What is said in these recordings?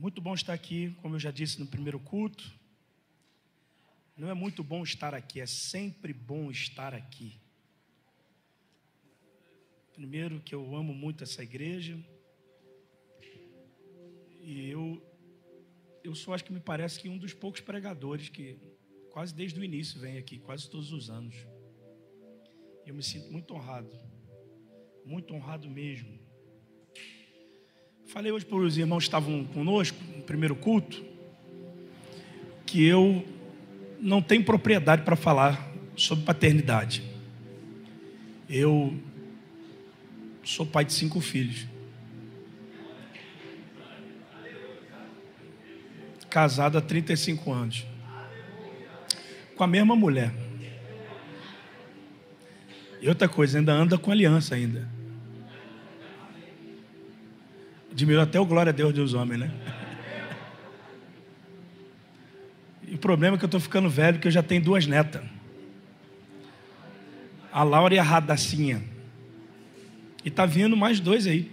Muito bom estar aqui, como eu já disse no primeiro culto. Não é muito bom estar aqui, é sempre bom estar aqui. Primeiro, que eu amo muito essa igreja. E eu, eu sou, acho que me parece que um dos poucos pregadores que quase desde o início vem aqui, quase todos os anos. Eu me sinto muito honrado, muito honrado mesmo. Falei hoje para os irmãos que estavam conosco no primeiro culto que eu não tenho propriedade para falar sobre paternidade. Eu sou pai de cinco filhos. Casado há 35 anos. Com a mesma mulher. E outra coisa, ainda anda com aliança ainda. Admiro até o glória a Deus dos homens, né? E o problema é que eu estou ficando velho, porque eu já tenho duas netas. A Laura e a Radacinha. E tá vindo mais dois aí.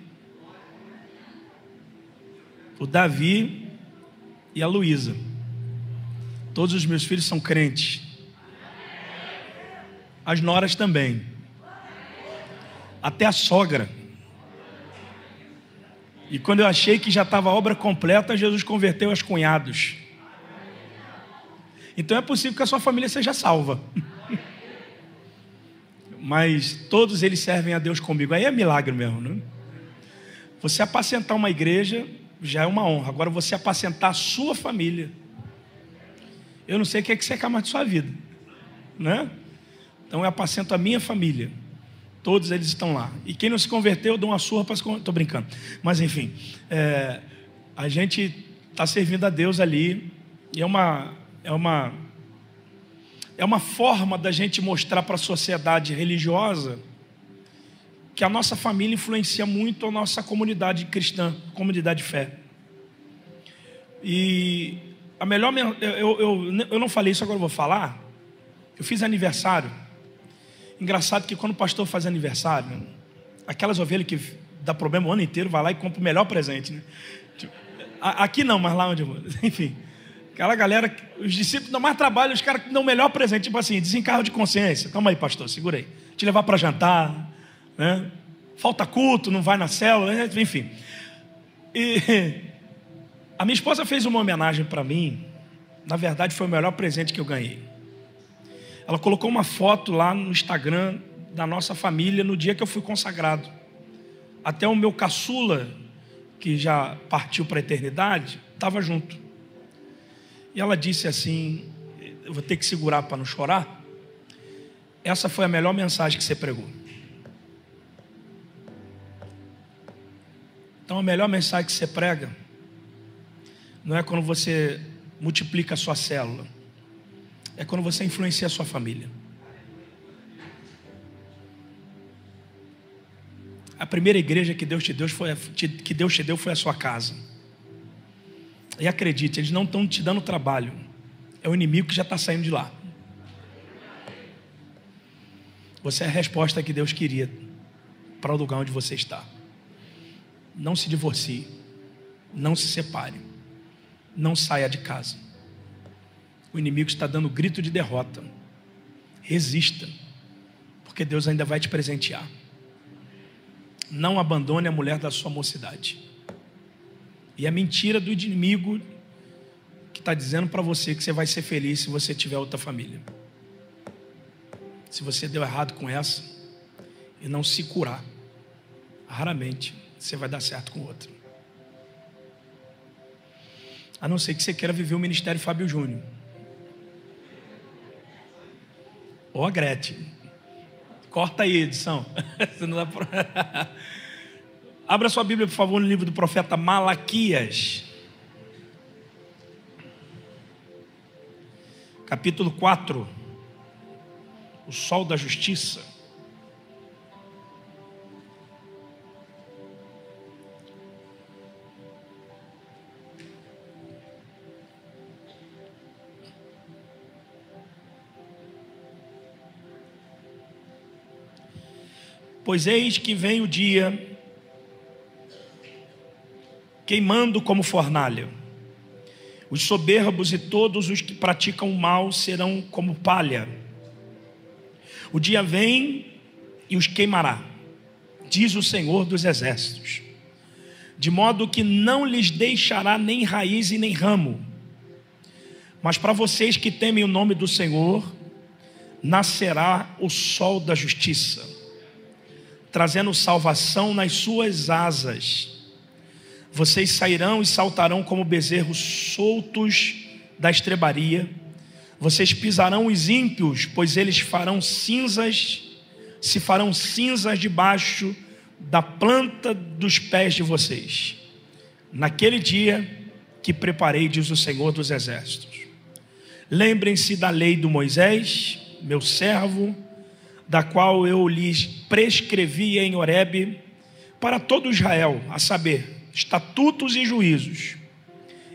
O Davi e a Luísa. Todos os meus filhos são crentes. As noras também. Até a sogra. E quando eu achei que já estava a obra completa, Jesus converteu as cunhados. Então é possível que a sua família seja salva. Mas todos eles servem a Deus comigo. Aí é milagre mesmo, né? Você apacentar uma igreja já é uma honra. Agora você apacentar a sua família. Eu não sei o que é que você quer mais de sua vida, né? Então eu apacento a minha família. Todos eles estão lá. E quem não se converteu, eu dou uma surra para se Estou brincando. Mas enfim, é, a gente está servindo a Deus ali. E é uma, é uma, é uma forma da gente mostrar para a sociedade religiosa que a nossa família influencia muito a nossa comunidade cristã, comunidade de fé. E a melhor. Eu, eu, eu não falei isso, agora eu vou falar. Eu fiz aniversário. Engraçado que quando o pastor faz aniversário, aquelas ovelhas que dá problema o ano inteiro, vai lá e compra o melhor presente. Né? Tipo, aqui não, mas lá onde eu vou. Enfim. Aquela galera, os discípulos dão mais trabalho, os caras dão o melhor presente, tipo assim, desencarro de consciência. Calma aí, pastor, segura aí. Te levar para jantar, né? Falta culto, não vai na célula, né? enfim. E a minha esposa fez uma homenagem para mim. Na verdade, foi o melhor presente que eu ganhei. Ela colocou uma foto lá no Instagram da nossa família no dia que eu fui consagrado. Até o meu caçula, que já partiu para a eternidade, estava junto. E ela disse assim: Eu vou ter que segurar para não chorar. Essa foi a melhor mensagem que você pregou. Então, a melhor mensagem que você prega não é quando você multiplica a sua célula, é quando você influencia a sua família. A primeira igreja que Deus te deu foi, que Deus te deu foi a sua casa. E acredite, eles não estão te dando trabalho. É o inimigo que já está saindo de lá. Você é a resposta que Deus queria para o lugar onde você está. Não se divorcie. Não se separe. Não saia de casa. O inimigo está dando grito de derrota. Resista. Porque Deus ainda vai te presentear. Não abandone a mulher da sua mocidade. E a mentira do inimigo que está dizendo para você que você vai ser feliz se você tiver outra família. Se você deu errado com essa e não se curar, raramente você vai dar certo com outra. A não ser que você queira viver o ministério Fábio Júnior. Ou a Gretchen. Corta aí, edição. pra... Abra sua Bíblia, por favor, no livro do profeta Malaquias. Capítulo 4. O sol da justiça. Pois eis que vem o dia queimando como fornalha. Os soberbos e todos os que praticam o mal serão como palha. O dia vem e os queimará, diz o Senhor dos Exércitos, de modo que não lhes deixará nem raiz e nem ramo. Mas para vocês que temem o nome do Senhor, nascerá o sol da justiça, trazendo salvação nas suas asas vocês sairão e saltarão como bezerros soltos da estrebaria. Vocês pisarão os ímpios, pois eles farão cinzas, se farão cinzas debaixo da planta dos pés de vocês. Naquele dia que preparei, diz o Senhor dos Exércitos. Lembrem-se da lei do Moisés, meu servo, da qual eu lhes prescrevi em Horebe para todo Israel, a saber, estatutos e juízos.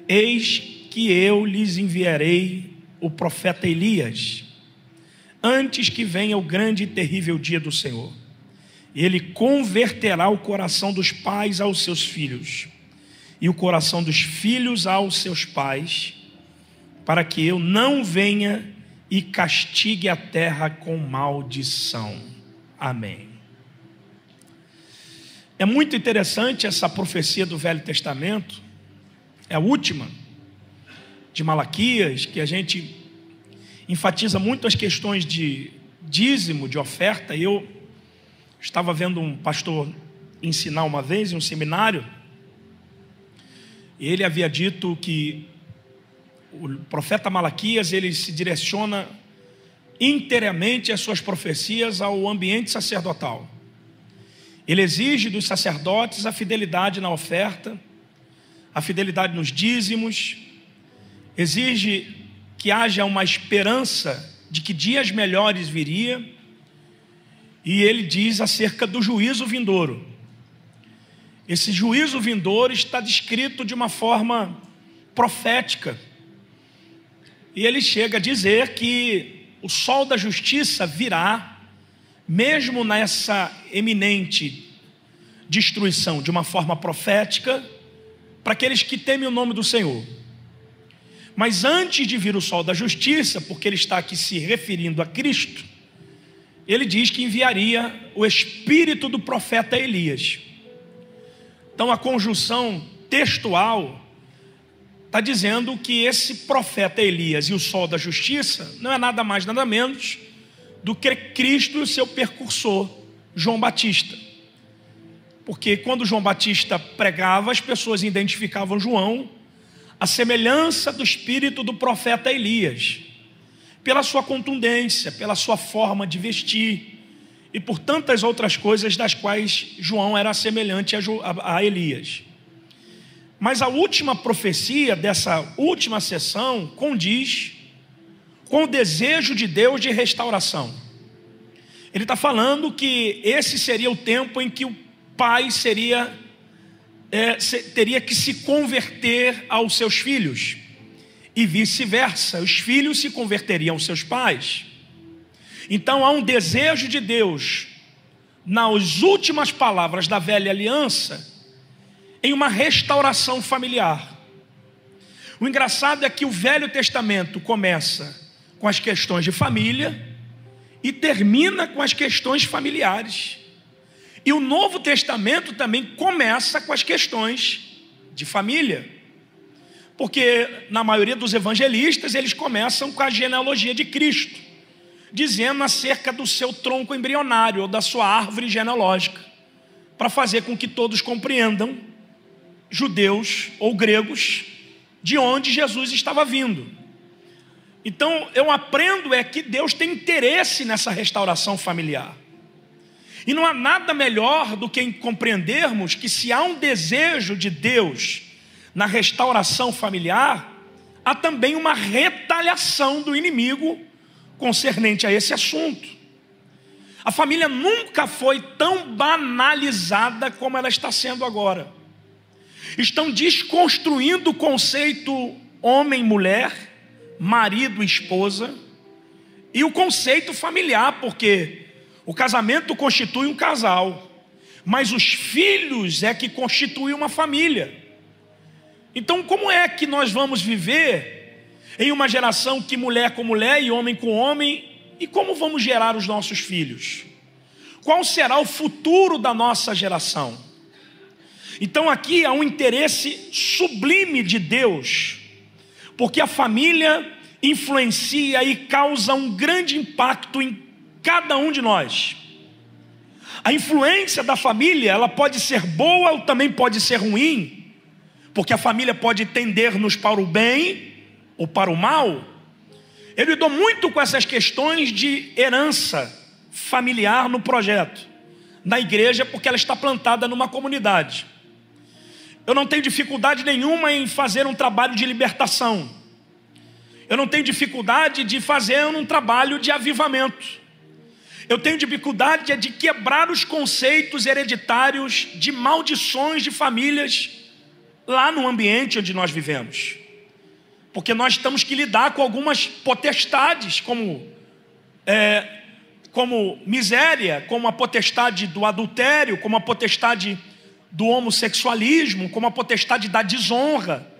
Eis que eu lhes enviarei o profeta Elias, antes que venha o grande e terrível dia do Senhor. Ele converterá o coração dos pais aos seus filhos, e o coração dos filhos aos seus pais, para que eu não venha e castigue a terra com maldição. Amém. É muito interessante essa profecia do Velho Testamento, é a última de Malaquias, que a gente enfatiza muito as questões de dízimo, de oferta. Eu estava vendo um pastor ensinar uma vez em um seminário, e ele havia dito que o profeta Malaquias ele se direciona inteiramente as suas profecias ao ambiente sacerdotal. Ele exige dos sacerdotes a fidelidade na oferta, a fidelidade nos dízimos, exige que haja uma esperança de que dias melhores viria, e ele diz acerca do juízo vindouro. Esse juízo vindouro está descrito de uma forma profética. E ele chega a dizer que o sol da justiça virá mesmo nessa eminente destruição de uma forma profética, para aqueles que temem o nome do Senhor. Mas antes de vir o sol da justiça, porque ele está aqui se referindo a Cristo, ele diz que enviaria o espírito do profeta Elias. Então a conjunção textual está dizendo que esse profeta Elias e o sol da justiça não é nada mais, nada menos do que Cristo e o seu percursor, João Batista. Porque quando João Batista pregava, as pessoas identificavam João a semelhança do espírito do profeta Elias, pela sua contundência, pela sua forma de vestir e por tantas outras coisas das quais João era semelhante a Elias. Mas a última profecia dessa última sessão condiz com o desejo de Deus de restauração. Ele está falando que esse seria o tempo em que o pai seria é, teria que se converter aos seus filhos e vice-versa, os filhos se converteriam aos seus pais. Então há um desejo de Deus nas últimas palavras da velha aliança em uma restauração familiar. O engraçado é que o Velho Testamento começa com as questões de família e termina com as questões familiares. E o Novo Testamento também começa com as questões de família. Porque na maioria dos evangelistas eles começam com a genealogia de Cristo, dizendo acerca do seu tronco embrionário ou da sua árvore genealógica, para fazer com que todos compreendam, judeus ou gregos, de onde Jesus estava vindo. Então eu aprendo é que Deus tem interesse nessa restauração familiar. E não há nada melhor do que compreendermos que se há um desejo de Deus na restauração familiar, há também uma retaliação do inimigo concernente a esse assunto. A família nunca foi tão banalizada como ela está sendo agora. Estão desconstruindo o conceito homem-mulher, marido-esposa, e o conceito familiar, porque o casamento constitui um casal, mas os filhos é que constituem uma família. Então, como é que nós vamos viver em uma geração que mulher com mulher e homem com homem, e como vamos gerar os nossos filhos? Qual será o futuro da nossa geração? Então, aqui há um interesse sublime de Deus, porque a família influencia e causa um grande impacto em cada um de nós. A influência da família, ela pode ser boa ou também pode ser ruim, porque a família pode tender-nos para o bem ou para o mal. Eu lidou muito com essas questões de herança familiar no projeto, na igreja, porque ela está plantada numa comunidade. Eu não tenho dificuldade nenhuma em fazer um trabalho de libertação. Eu não tenho dificuldade de fazer um trabalho de avivamento. Eu tenho dificuldade de quebrar os conceitos hereditários de maldições de famílias lá no ambiente onde nós vivemos. Porque nós temos que lidar com algumas potestades, como, é, como miséria, como a potestade do adultério, como a potestade do homossexualismo, como a potestade da desonra.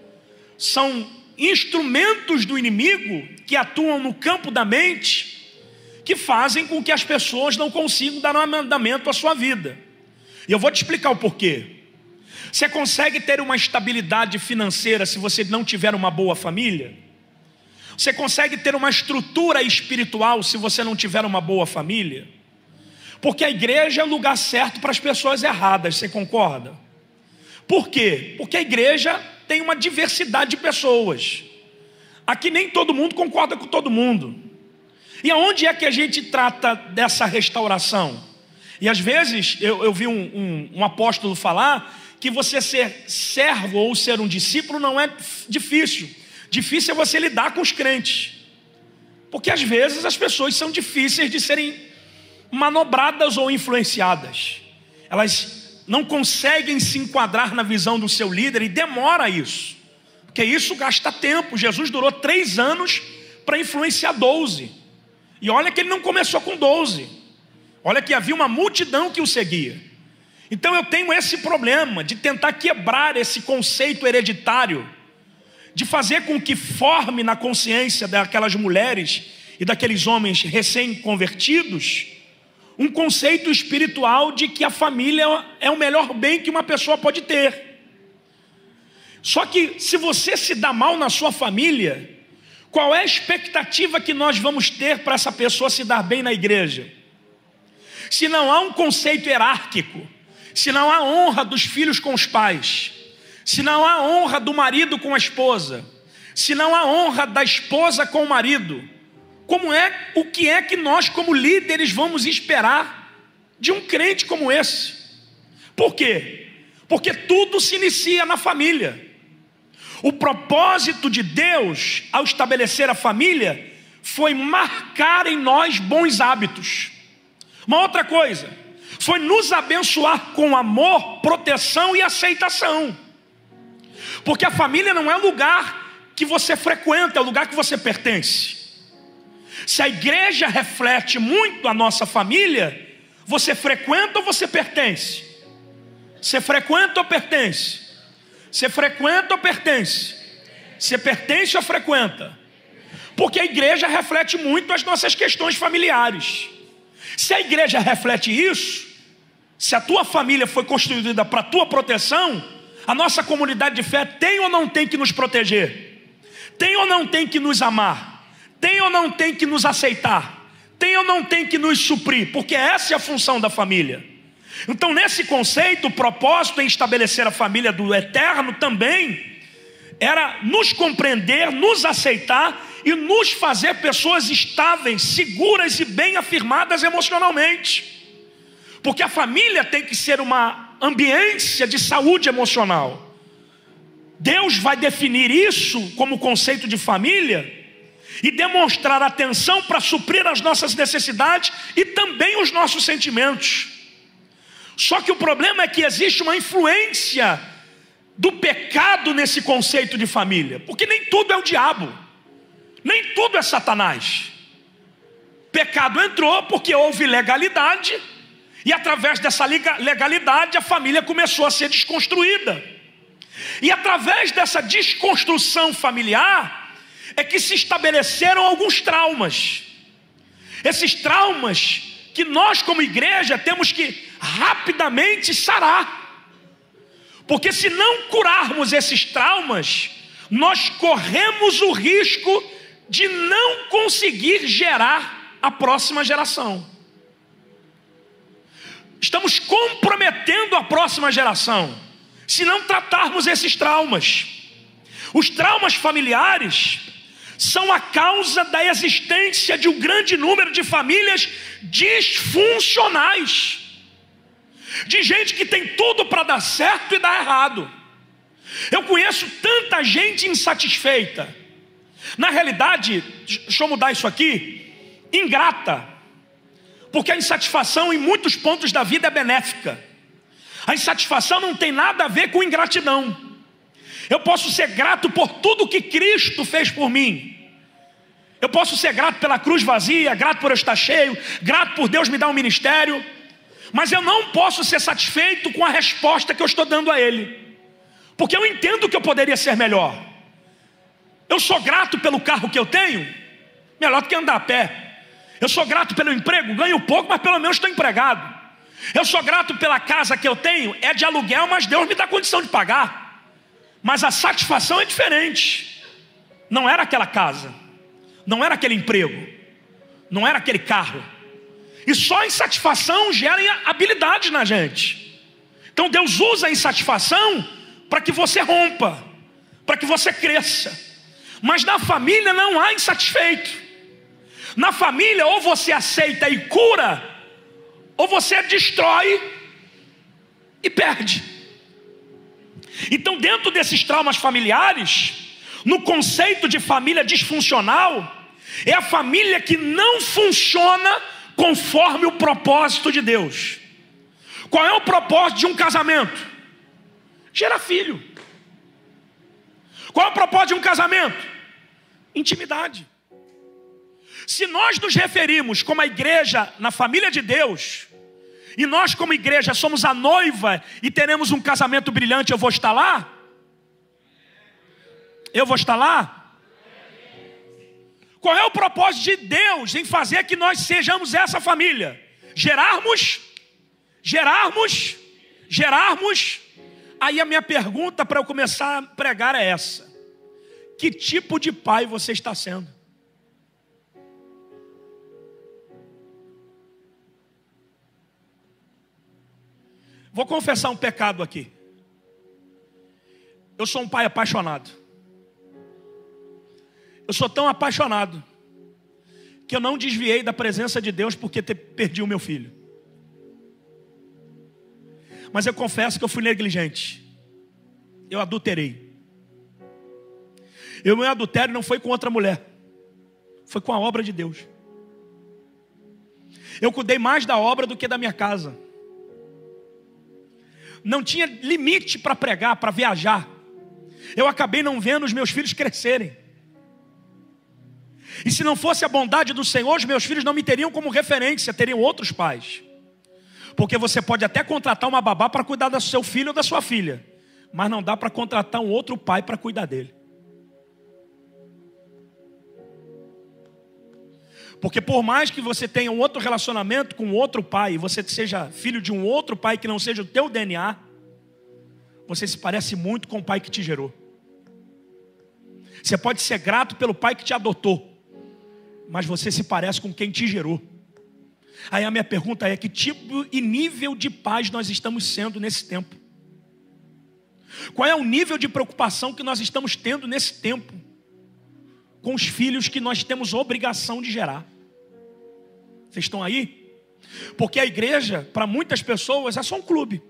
São instrumentos do inimigo que atuam no campo da mente que fazem com que as pessoas não consigam dar um andamento à sua vida. E eu vou te explicar o porquê. Você consegue ter uma estabilidade financeira se você não tiver uma boa família? Você consegue ter uma estrutura espiritual se você não tiver uma boa família? Porque a igreja é o lugar certo para as pessoas erradas, você concorda? Por quê? Porque a igreja tem uma diversidade de pessoas. Aqui nem todo mundo concorda com todo mundo. E aonde é que a gente trata dessa restauração? E às vezes eu, eu vi um, um, um apóstolo falar que você ser servo ou ser um discípulo não é difícil. Difícil é você lidar com os crentes. Porque às vezes as pessoas são difíceis de serem manobradas ou influenciadas. Elas não conseguem se enquadrar na visão do seu líder e demora isso. Porque isso gasta tempo. Jesus durou três anos para influenciar doze. E olha que ele não começou com 12. Olha que havia uma multidão que o seguia. Então eu tenho esse problema de tentar quebrar esse conceito hereditário, de fazer com que forme na consciência daquelas mulheres e daqueles homens recém-convertidos um conceito espiritual de que a família é o melhor bem que uma pessoa pode ter. Só que se você se dá mal na sua família, qual é a expectativa que nós vamos ter para essa pessoa se dar bem na igreja? Se não há um conceito hierárquico, se não há honra dos filhos com os pais, se não há honra do marido com a esposa, se não há honra da esposa com o marido, como é, o que é que nós como líderes vamos esperar de um crente como esse? Por quê? Porque tudo se inicia na família. O propósito de Deus ao estabelecer a família foi marcar em nós bons hábitos. Uma outra coisa, foi nos abençoar com amor, proteção e aceitação. Porque a família não é lugar que você frequenta, é o lugar que você pertence. Se a igreja reflete muito a nossa família, você frequenta ou você pertence? Você frequenta ou pertence? Você frequenta ou pertence? Você pertence ou frequenta? Porque a igreja reflete muito as nossas questões familiares. Se a igreja reflete isso, se a tua família foi construída para tua proteção, a nossa comunidade de fé tem ou não tem que nos proteger? Tem ou não tem que nos amar? Tem ou não tem que nos aceitar? Tem ou não tem que nos suprir? Porque essa é a função da família. Então, nesse conceito, o propósito em estabelecer a família do eterno também era nos compreender, nos aceitar e nos fazer pessoas estáveis, seguras e bem afirmadas emocionalmente. Porque a família tem que ser uma ambiência de saúde emocional. Deus vai definir isso como conceito de família e demonstrar atenção para suprir as nossas necessidades e também os nossos sentimentos. Só que o problema é que existe uma influência do pecado nesse conceito de família, porque nem tudo é o diabo, nem tudo é Satanás. Pecado entrou porque houve legalidade, e através dessa legalidade a família começou a ser desconstruída. E através dessa desconstrução familiar é que se estabeleceram alguns traumas. Esses traumas que nós, como igreja, temos que rapidamente sarar. Porque se não curarmos esses traumas, nós corremos o risco de não conseguir gerar a próxima geração. Estamos comprometendo a próxima geração se não tratarmos esses traumas. Os traumas familiares são a causa da existência de um grande número de famílias disfuncionais, de gente que tem tudo para dar certo e dar errado. Eu conheço tanta gente insatisfeita, na realidade, deixa eu mudar isso aqui, ingrata, porque a insatisfação em muitos pontos da vida é benéfica. A insatisfação não tem nada a ver com ingratidão. Eu posso ser grato por tudo que Cristo fez por mim. Eu posso ser grato pela cruz vazia, grato por eu estar cheio, grato por Deus me dar um ministério, mas eu não posso ser satisfeito com a resposta que eu estou dando a Ele, porque eu entendo que eu poderia ser melhor. Eu sou grato pelo carro que eu tenho, melhor do que andar a pé. Eu sou grato pelo emprego, ganho pouco, mas pelo menos estou empregado. Eu sou grato pela casa que eu tenho, é de aluguel, mas Deus me dá condição de pagar. Mas a satisfação é diferente. Não era aquela casa, não era aquele emprego, não era aquele carro. E só a insatisfação gera habilidade na gente. Então Deus usa a insatisfação para que você rompa, para que você cresça. Mas na família não há insatisfeito. Na família, ou você aceita e cura, ou você destrói e perde. Então, dentro desses traumas familiares, no conceito de família disfuncional, é a família que não funciona conforme o propósito de Deus. Qual é o propósito de um casamento? Gerar filho. Qual é o propósito de um casamento? Intimidade. Se nós nos referimos como a igreja na família de Deus, e nós, como igreja, somos a noiva e teremos um casamento brilhante, eu vou estar lá? Eu vou estar lá? Qual é o propósito de Deus em fazer que nós sejamos essa família? Gerarmos, gerarmos, gerarmos. Aí a minha pergunta para eu começar a pregar é essa: Que tipo de pai você está sendo? Vou confessar um pecado aqui. Eu sou um pai apaixonado. Eu sou tão apaixonado que eu não desviei da presença de Deus porque perdi o meu filho. Mas eu confesso que eu fui negligente. Eu adulterei. E o meu adultério não foi com outra mulher, foi com a obra de Deus. Eu cuidei mais da obra do que da minha casa não tinha limite para pregar, para viajar. Eu acabei não vendo os meus filhos crescerem. E se não fosse a bondade do Senhor, os meus filhos não me teriam como referência, teriam outros pais. Porque você pode até contratar uma babá para cuidar do seu filho ou da sua filha, mas não dá para contratar um outro pai para cuidar dele. Porque por mais que você tenha um outro relacionamento com outro pai, você seja filho de um outro pai que não seja o teu DNA, você se parece muito com o pai que te gerou. Você pode ser grato pelo pai que te adotou, mas você se parece com quem te gerou. Aí a minha pergunta é: que tipo e nível de paz nós estamos sendo nesse tempo? Qual é o nível de preocupação que nós estamos tendo nesse tempo? Com os filhos que nós temos obrigação de gerar. Vocês estão aí? Porque a igreja, para muitas pessoas, é só um clube.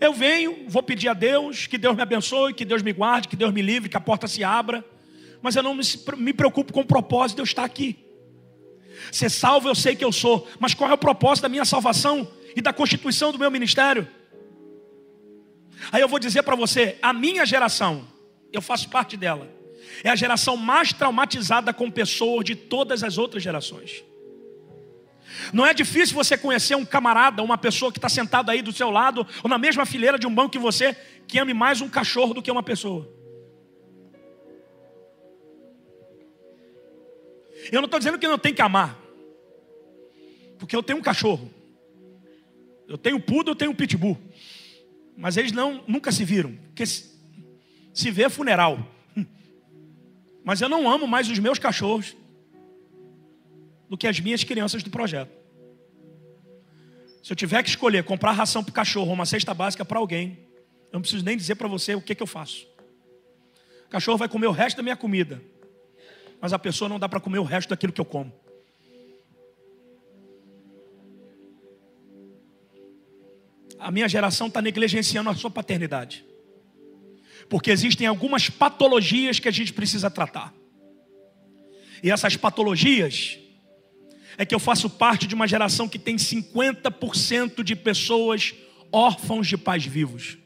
Eu venho, vou pedir a Deus, que Deus me abençoe, que Deus me guarde, que Deus me livre, que a porta se abra. Mas eu não me preocupo com o propósito de eu estar aqui. Ser salvo eu sei que eu sou, mas qual é o propósito da minha salvação e da constituição do meu ministério? Aí eu vou dizer para você: a minha geração, eu faço parte dela, é a geração mais traumatizada com pessoas de todas as outras gerações. Não é difícil você conhecer um camarada, uma pessoa que está sentado aí do seu lado, ou na mesma fileira de um banco que você, que ame mais um cachorro do que uma pessoa. Eu não estou dizendo que não tem que amar, porque eu tenho um cachorro, eu tenho pudo, eu tenho pitbull, mas eles não nunca se viram, porque se, se vê é funeral. Mas eu não amo mais os meus cachorros do que as minhas crianças do projeto. Se eu tiver que escolher comprar ração para o cachorro ou uma cesta básica para alguém, eu não preciso nem dizer para você o que, que eu faço. O cachorro vai comer o resto da minha comida, mas a pessoa não dá para comer o resto daquilo que eu como. A minha geração está negligenciando a sua paternidade, porque existem algumas patologias que a gente precisa tratar, e essas patologias é que eu faço parte de uma geração que tem 50% de pessoas órfãos de pais vivos.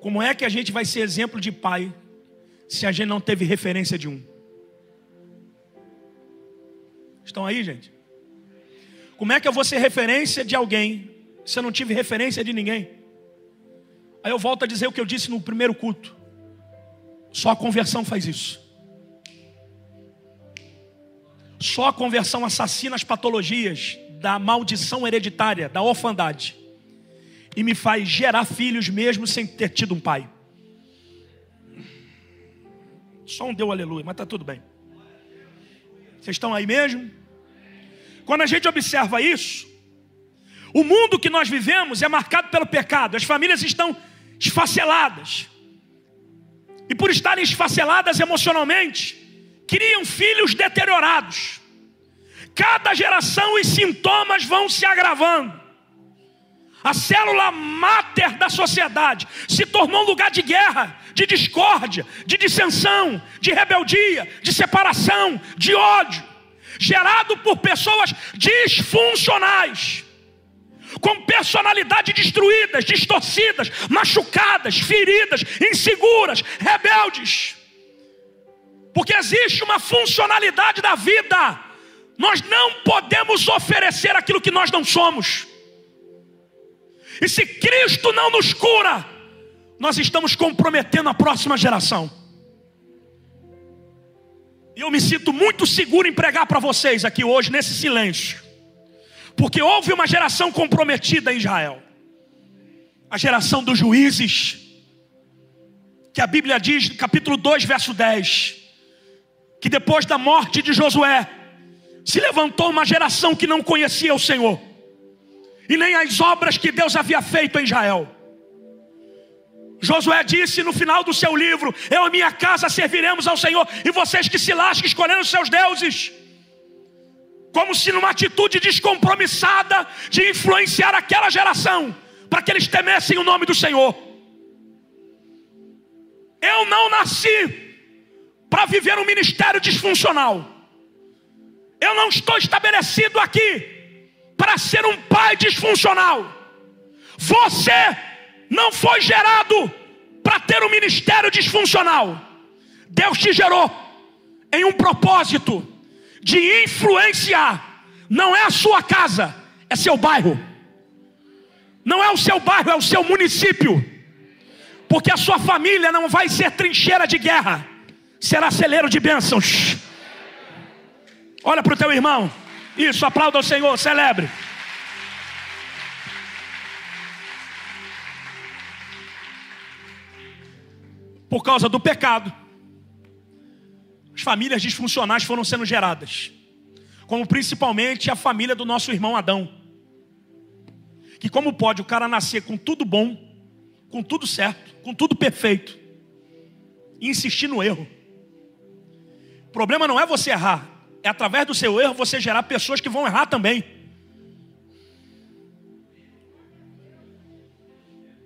Como é que a gente vai ser exemplo de pai se a gente não teve referência de um? Estão aí, gente? Como é que eu vou ser referência de alguém eu não tive referência de ninguém? Aí eu volto a dizer o que eu disse no primeiro culto. Só a conversão faz isso. Só a conversão assassina as patologias da maldição hereditária, da orfandade e me faz gerar filhos mesmo sem ter tido um pai. Só um deu aleluia, mas está tudo bem. Vocês estão aí mesmo? Quando a gente observa isso, o mundo que nós vivemos é marcado pelo pecado, as famílias estão esfaceladas, e por estarem esfaceladas emocionalmente, criam filhos deteriorados. Cada geração os sintomas vão se agravando. A célula máter da sociedade se tornou um lugar de guerra, de discórdia, de dissensão, de rebeldia, de separação, de ódio, gerado por pessoas disfuncionais, com personalidade destruídas, distorcidas, machucadas, feridas, inseguras, rebeldes. Porque existe uma funcionalidade da vida. Nós não podemos oferecer aquilo que nós não somos. E se Cristo não nos cura, nós estamos comprometendo a próxima geração. E eu me sinto muito seguro em pregar para vocês aqui hoje, nesse silêncio, porque houve uma geração comprometida em Israel a geração dos juízes, que a Bíblia diz, capítulo 2, verso 10, que depois da morte de Josué, se levantou uma geração que não conhecia o Senhor e nem as obras que Deus havia feito em Israel. Josué disse no final do seu livro: Eu e minha casa serviremos ao Senhor, e vocês que se lasquem escolhendo os seus deuses. Como se numa atitude descompromissada de influenciar aquela geração, para que eles temessem o nome do Senhor. Eu não nasci para viver um ministério disfuncional. Eu não estou estabelecido aqui para ser um pai disfuncional. Você não foi gerado para ter um ministério disfuncional. Deus te gerou em um propósito de influenciar. Não é a sua casa, é seu bairro. Não é o seu bairro, é o seu município. Porque a sua família não vai ser trincheira de guerra, será celeiro de bênçãos. Olha para o teu irmão. Isso, aplauda o Senhor, celebre. Por causa do pecado, as famílias disfuncionais foram sendo geradas, como principalmente a família do nosso irmão Adão. Que como pode o cara nascer com tudo bom, com tudo certo, com tudo perfeito, e insistir no erro? O problema não é você errar, é através do seu erro você gerar pessoas que vão errar também.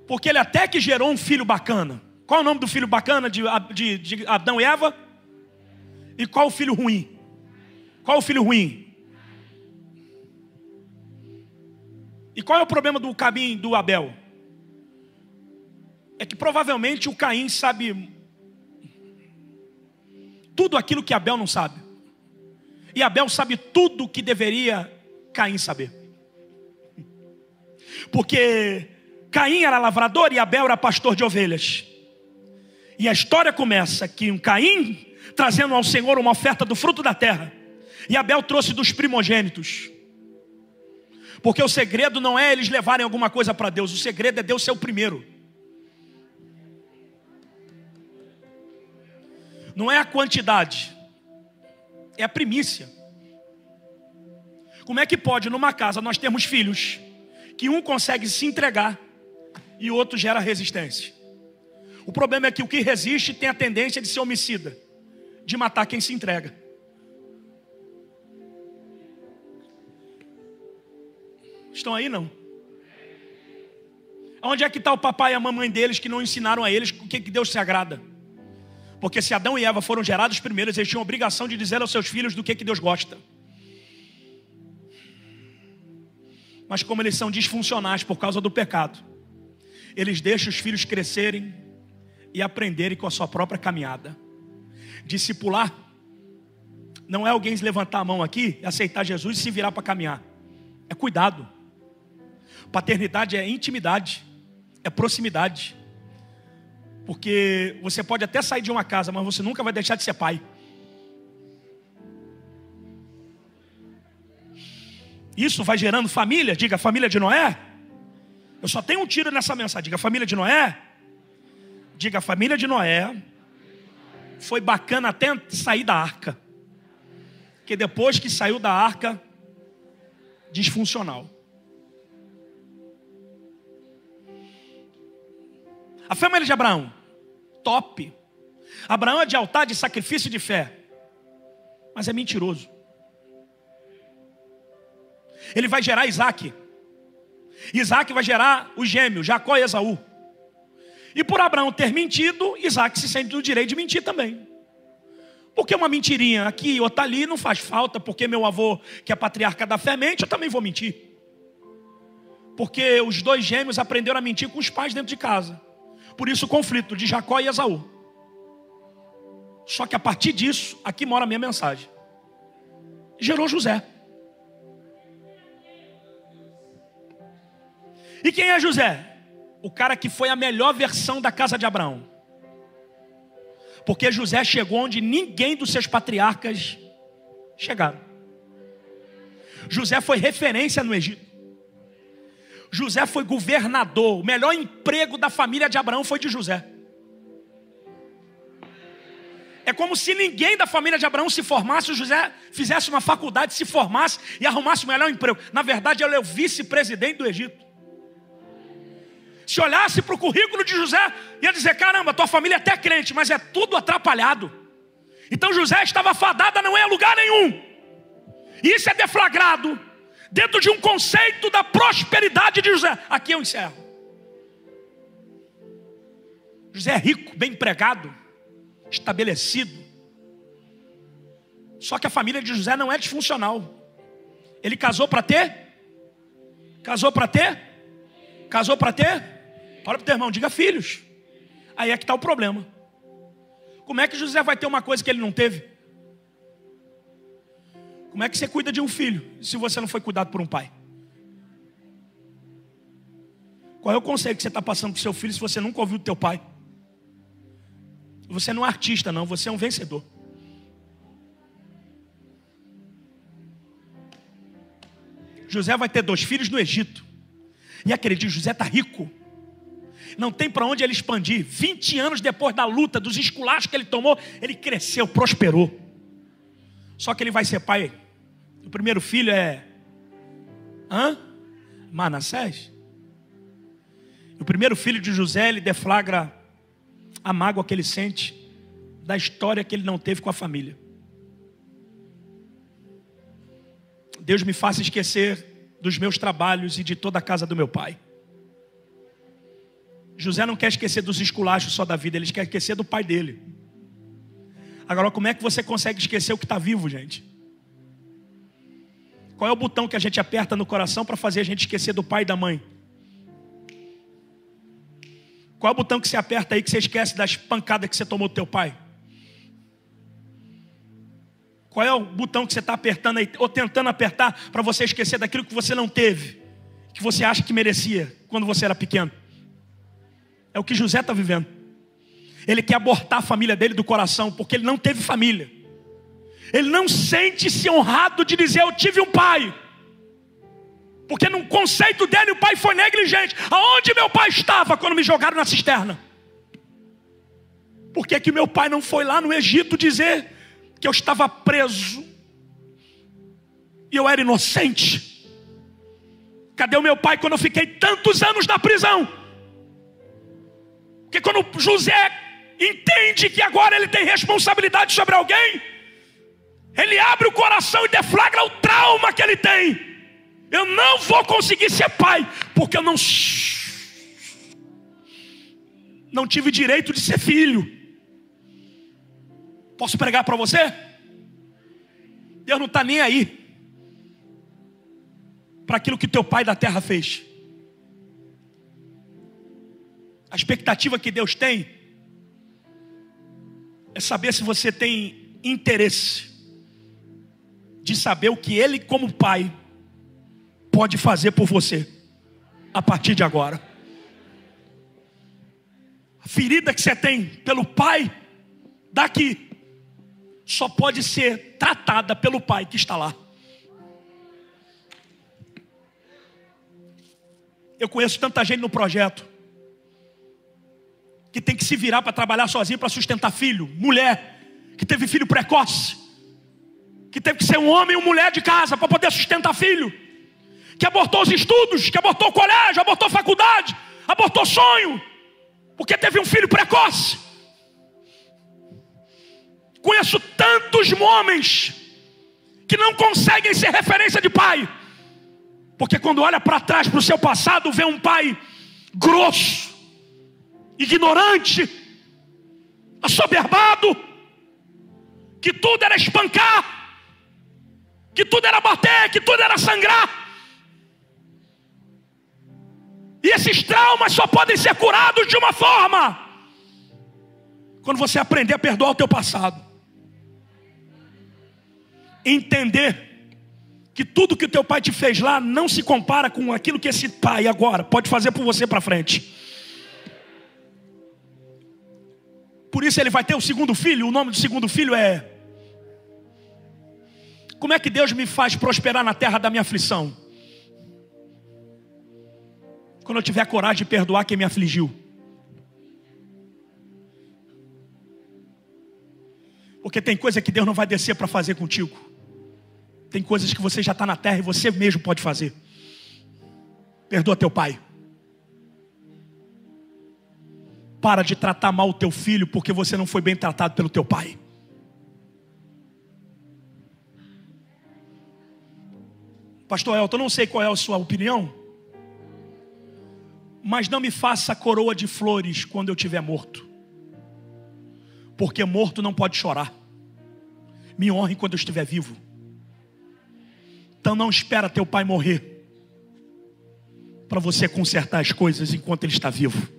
Porque ele até que gerou um filho bacana. Qual é o nome do filho bacana de, de, de Adão e Eva? E qual o filho ruim? Qual o filho ruim? E qual é o problema do Caim do Abel? É que provavelmente o Caim sabe tudo aquilo que Abel não sabe. E Abel sabe tudo o que deveria Caim saber. Porque Caim era lavrador e Abel era pastor de ovelhas. E a história começa que um Caim trazendo ao Senhor uma oferta do fruto da terra. E Abel trouxe dos primogênitos. Porque o segredo não é eles levarem alguma coisa para Deus, o segredo é Deus ser o primeiro. Não é a quantidade, é a primícia. Como é que pode numa casa nós termos filhos que um consegue se entregar e o outro gera resistência? O problema é que o que resiste tem a tendência de ser homicida, de matar quem se entrega. Estão aí não? Onde é que está o papai e a mamãe deles que não ensinaram a eles o que, que Deus se agrada? Porque se Adão e Eva foram gerados primeiros, eles tinham a obrigação de dizer aos seus filhos do que, que Deus gosta. Mas como eles são disfuncionais por causa do pecado, eles deixam os filhos crescerem e aprenderem com a sua própria caminhada. Discipular não é alguém levantar a mão aqui, aceitar Jesus e se virar para caminhar. É cuidado. Paternidade é intimidade, é proximidade. Porque você pode até sair de uma casa, mas você nunca vai deixar de ser pai. Isso vai gerando família, diga família de Noé. Eu só tenho um tiro nessa mensagem, diga família de Noé. Diga família de Noé. Foi bacana até sair da arca. Que depois que saiu da arca, disfuncional. A família de Abraão, top. Abraão é de altar de sacrifício de fé, mas é mentiroso. Ele vai gerar Isaac. Isaac vai gerar os gêmeos, Jacó e Esaú. E por Abraão ter mentido, Isaac se sente no direito de mentir também. Porque uma mentirinha aqui, outra ali, não faz falta, porque meu avô, que é patriarca da fé, mente, eu também vou mentir. Porque os dois gêmeos aprenderam a mentir com os pais dentro de casa. Por isso o conflito de Jacó e Esaú. Só que a partir disso, aqui mora a minha mensagem. Gerou José. E quem é José? O cara que foi a melhor versão da casa de Abraão. Porque José chegou onde ninguém dos seus patriarcas chegaram. José foi referência no Egito. José foi governador. O melhor emprego da família de Abraão foi de José. É como se ninguém da família de Abraão se formasse, o José fizesse uma faculdade, se formasse e arrumasse o melhor emprego. Na verdade, ele é o vice-presidente do Egito. Se olhasse para o currículo de José, ia dizer: caramba, tua família é até crente, mas é tudo atrapalhado. Então José estava fadado a não a lugar nenhum. E isso é deflagrado dentro de um conceito da prosperidade de José. Aqui eu encerro. José é rico, bem empregado, estabelecido. Só que a família de José não é disfuncional. Ele casou para ter? Casou para ter? Casou para ter? Olha para o teu irmão, diga filhos. Aí é que está o problema. Como é que José vai ter uma coisa que ele não teve? Como é que você cuida de um filho se você não foi cuidado por um pai? Qual é o conselho que você está passando para o seu filho se você nunca ouviu do teu pai? Você não é artista, não, você é um vencedor. José vai ter dois filhos no Egito. E acredite, José está rico não tem para onde ele expandir. 20 anos depois da luta, dos esculachos que ele tomou, ele cresceu, prosperou. Só que ele vai ser pai. O primeiro filho é. Hã? Manassés. O primeiro filho de José, ele deflagra a mágoa que ele sente da história que ele não teve com a família. Deus me faça esquecer dos meus trabalhos e de toda a casa do meu pai. José não quer esquecer dos esculachos só da vida, ele quer esquecer do pai dele. Agora, como é que você consegue esquecer o que está vivo, gente? Qual é o botão que a gente aperta no coração para fazer a gente esquecer do pai e da mãe? Qual é o botão que você aperta aí que você esquece das pancadas que você tomou do teu pai? Qual é o botão que você está apertando aí, ou tentando apertar, para você esquecer daquilo que você não teve, que você acha que merecia quando você era pequeno? É o que José está vivendo. Ele quer abortar a família dele do coração, porque ele não teve família. Ele não sente-se honrado de dizer: Eu tive um pai. Porque no conceito dele o pai foi negligente. Aonde meu pai estava quando me jogaram na cisterna? Por que, que meu pai não foi lá no Egito dizer que eu estava preso e eu era inocente? Cadê o meu pai quando eu fiquei tantos anos na prisão? Porque quando José entende que agora ele tem responsabilidade sobre alguém, ele abre o coração e deflagra o trauma que ele tem. Eu não vou conseguir ser pai, porque eu não não tive direito de ser filho. Posso pregar para você? Deus não está nem aí para aquilo que teu pai da terra fez. A expectativa que Deus tem é saber se você tem interesse de saber o que Ele, como Pai, pode fazer por você a partir de agora. A ferida que você tem pelo Pai daqui só pode ser tratada pelo Pai que está lá. Eu conheço tanta gente no projeto que tem que se virar para trabalhar sozinho para sustentar filho, mulher, que teve filho precoce, que teve que ser um homem e uma mulher de casa para poder sustentar filho, que abortou os estudos, que abortou o colégio, abortou faculdade, abortou sonho, porque teve um filho precoce. Conheço tantos homens que não conseguem ser referência de pai, porque quando olha para trás para o seu passado, vê um pai grosso, ignorante, assoberbado, que tudo era espancar, que tudo era bater, que tudo era sangrar. E esses traumas só podem ser curados de uma forma: quando você aprender a perdoar o teu passado, entender que tudo que o teu pai te fez lá não se compara com aquilo que esse pai agora pode fazer por você para frente. Por isso ele vai ter o segundo filho. O nome do segundo filho é. Como é que Deus me faz prosperar na terra da minha aflição? Quando eu tiver coragem de perdoar quem me afligiu. Porque tem coisa que Deus não vai descer para fazer contigo. Tem coisas que você já está na terra e você mesmo pode fazer. Perdoa teu pai. Para de tratar mal o teu filho porque você não foi bem tratado pelo teu pai. Pastor Elton, não sei qual é a sua opinião, mas não me faça coroa de flores quando eu tiver morto, porque morto não pode chorar. Me honre quando eu estiver vivo. Então não espera teu pai morrer para você consertar as coisas enquanto ele está vivo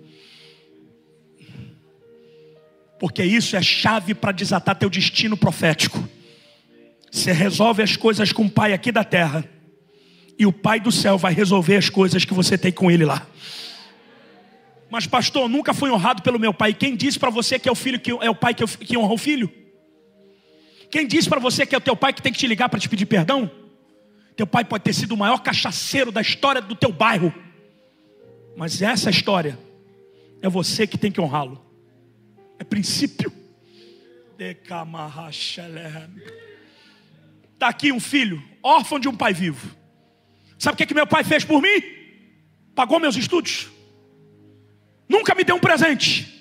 porque isso é chave para desatar teu destino profético. Você resolve as coisas com o Pai aqui da terra, e o Pai do céu vai resolver as coisas que você tem com Ele lá. Mas, pastor, nunca fui honrado pelo meu pai. Quem disse para você que é o filho que é o pai que, que honra o filho? Quem disse para você que é o teu pai que tem que te ligar para te pedir perdão? Teu pai pode ter sido o maior cachaceiro da história do teu bairro, mas essa história é você que tem que honrá-lo é princípio. Está aqui um filho, órfão de um pai vivo. Sabe o que, é que meu pai fez por mim? Pagou meus estudos. Nunca me deu um presente.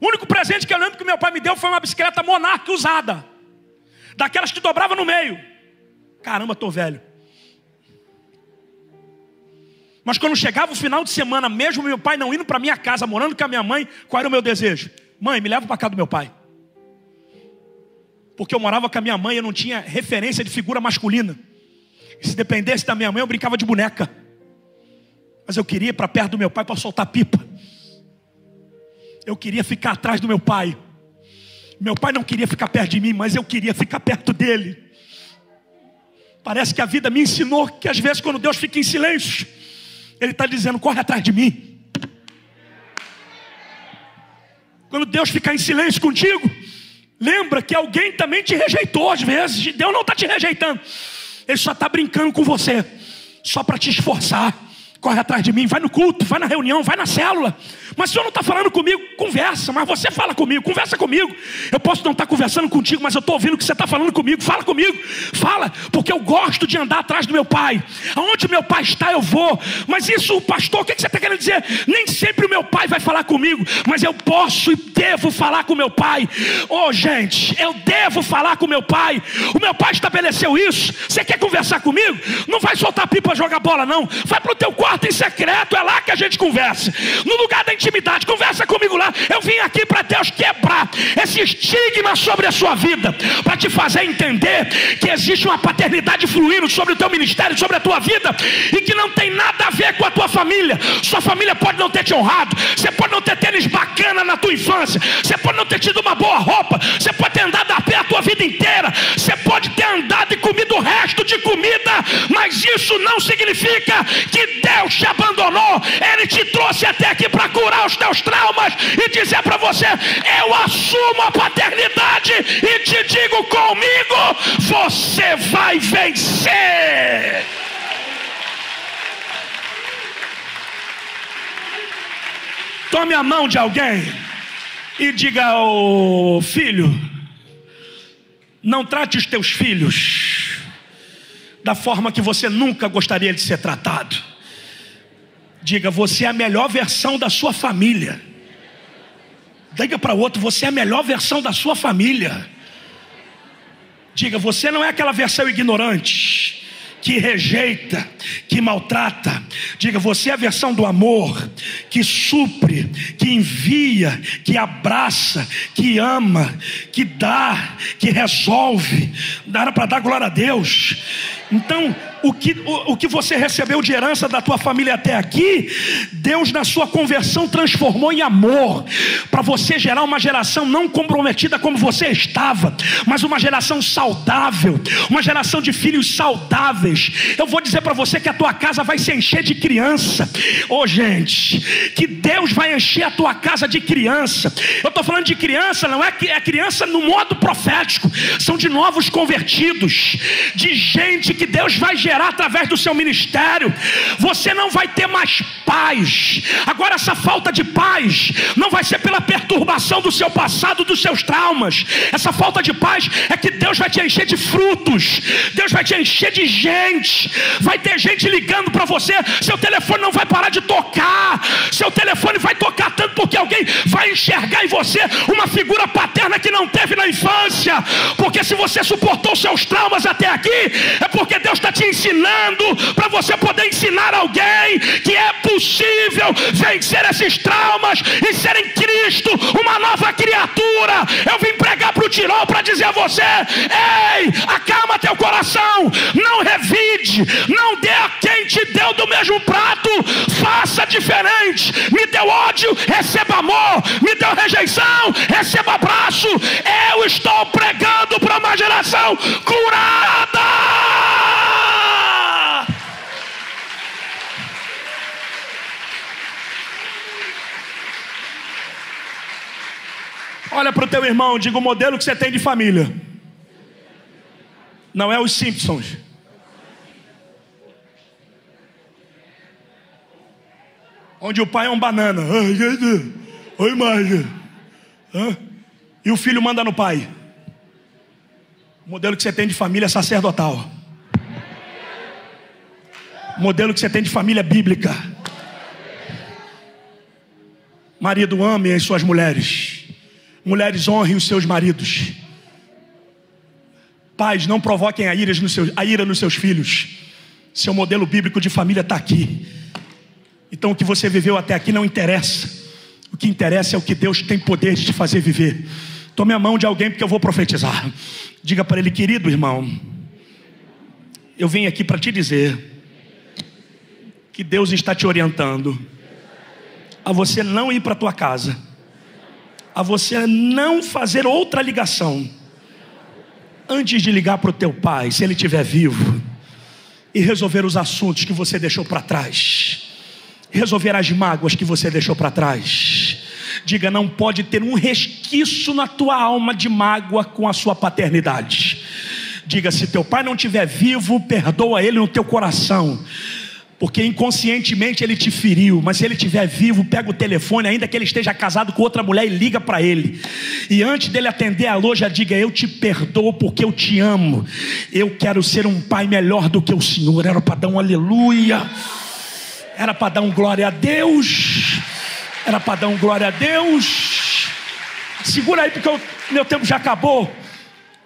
O único presente que eu lembro que meu pai me deu foi uma bicicleta monarca usada. Daquelas que dobrava no meio. Caramba, estou velho. Mas quando chegava o final de semana, mesmo meu pai não indo para minha casa, morando com a minha mãe, qual era o meu desejo? Mãe, me leva para casa do meu pai. Porque eu morava com a minha mãe, eu não tinha referência de figura masculina. E se dependesse da minha mãe, eu brincava de boneca. Mas eu queria ir para perto do meu pai para soltar pipa. Eu queria ficar atrás do meu pai. Meu pai não queria ficar perto de mim, mas eu queria ficar perto dele. Parece que a vida me ensinou que às vezes, quando Deus fica em silêncio, Ele está dizendo: corre atrás de mim. Quando Deus ficar em silêncio contigo, lembra que alguém também te rejeitou às vezes. Deus não está te rejeitando, Ele só está brincando com você, só para te esforçar. Corre atrás de mim, vai no culto, vai na reunião, vai na célula. Mas o Senhor não está falando comigo, conversa, mas você fala comigo, conversa comigo. Eu posso não estar tá conversando contigo, mas eu estou ouvindo o que você está falando comigo. Fala comigo, fala, porque eu gosto de andar atrás do meu pai. Aonde meu pai está, eu vou. Mas isso, pastor, o que você está querendo dizer? Nem sempre o meu pai vai falar comigo, mas eu posso e devo falar com meu pai. Oh, gente, eu devo falar com meu pai. O meu pai estabeleceu isso. Você quer conversar comigo? Não vai soltar pipa jogar bola, não. Vai para o teu quarto em secreto, é lá que a gente conversa. No lugar da intimidade, conversa comigo lá. Eu vim aqui para Deus quebrar esse estigma sobre a sua vida, para te fazer entender que existe uma paternidade fluindo sobre o teu ministério, sobre a tua vida, e que não tem nada a ver com a tua família. Sua família pode não ter te honrado, você pode não ter tênis bacana na tua infância, você pode não ter tido uma boa roupa, você pode ter andado a pé a tua vida inteira, você pode ter andado e comido o resto de comida, mas isso não significa que Deus te abandonou, Ele te trouxe até aqui para curar curar os teus traumas e dizer para você: Eu assumo a paternidade e te digo comigo, você vai vencer. Tome a mão de alguém e diga ao filho: Não trate os teus filhos da forma que você nunca gostaria de ser tratado. Diga, você é a melhor versão da sua família. Diga para o outro, você é a melhor versão da sua família. Diga, você não é aquela versão ignorante que rejeita, que maltrata. Diga, você é a versão do amor, que supre, que envia, que abraça, que ama, que dá, que resolve. Dá para dar glória a Deus. Então, o que, o, o que você recebeu de herança da tua família até aqui, Deus na sua conversão transformou em amor, para você gerar uma geração não comprometida como você estava, mas uma geração saudável, uma geração de filhos saudáveis. Eu vou dizer para você que a tua casa vai se encher de criança. Ô oh, gente, que Deus vai encher a tua casa de criança. Eu estou falando de criança, não é, é criança no modo profético, são de novos convertidos, de gente que Deus vai gerar através do seu ministério. Você não vai ter mais paz. Agora, essa falta de paz não vai ser pela perturbação do seu passado, dos seus traumas. Essa falta de paz é que Deus vai te encher de frutos. Deus vai te encher de gente. Vai ter gente ligando para você. Seu telefone não vai parar de tocar. Seu telefone vai tocar tanto porque alguém vai enxergar em você uma figura paterna que não teve na infância. Porque se você suportou seus traumas até aqui, é porque Deus está te ensinando ensinando para você poder ensinar alguém que é possível vencer esses traumas e ser em Cristo uma nova criatura. Eu vim pregar para o Tirol para dizer a você: ei, acalma teu coração, não revide, não dê a quem te deu do mesmo prato, faça diferente. Me deu ódio, receba amor, me deu rejeição, receba abraço. Eu estou pregando para uma geração curada. Olha para o teu irmão, diga o modelo que você tem de família. Não é os Simpsons. Onde o pai é um banana. Oi, mãe. E o filho manda no pai. O modelo que você tem de família é sacerdotal. O modelo que você tem de família é bíblica. Marido, ame as suas mulheres. Mulheres, honrem os seus maridos. Pais, não provoquem a ira nos seus, a ira nos seus filhos. Seu modelo bíblico de família está aqui. Então o que você viveu até aqui não interessa. O que interessa é o que Deus tem poder de te fazer viver. Tome a mão de alguém porque eu vou profetizar. Diga para ele, querido irmão, eu vim aqui para te dizer que Deus está te orientando a você não ir para tua casa, a você não fazer outra ligação antes de ligar para o teu pai, se ele estiver vivo, e resolver os assuntos que você deixou para trás resolver as mágoas que você deixou para trás. Diga, não pode ter um resquício na tua alma de mágoa com a sua paternidade. Diga, se teu pai não estiver vivo, perdoa ele no teu coração porque inconscientemente ele te feriu, mas se ele estiver vivo, pega o telefone, ainda que ele esteja casado com outra mulher, e liga para ele. E antes dele atender a loja, diga: Eu te perdoo porque eu te amo. Eu quero ser um pai melhor do que o Senhor. Era para dar um aleluia. Era para dar um glória a Deus. Era para dar um glória a Deus. Segura aí, porque meu tempo já acabou.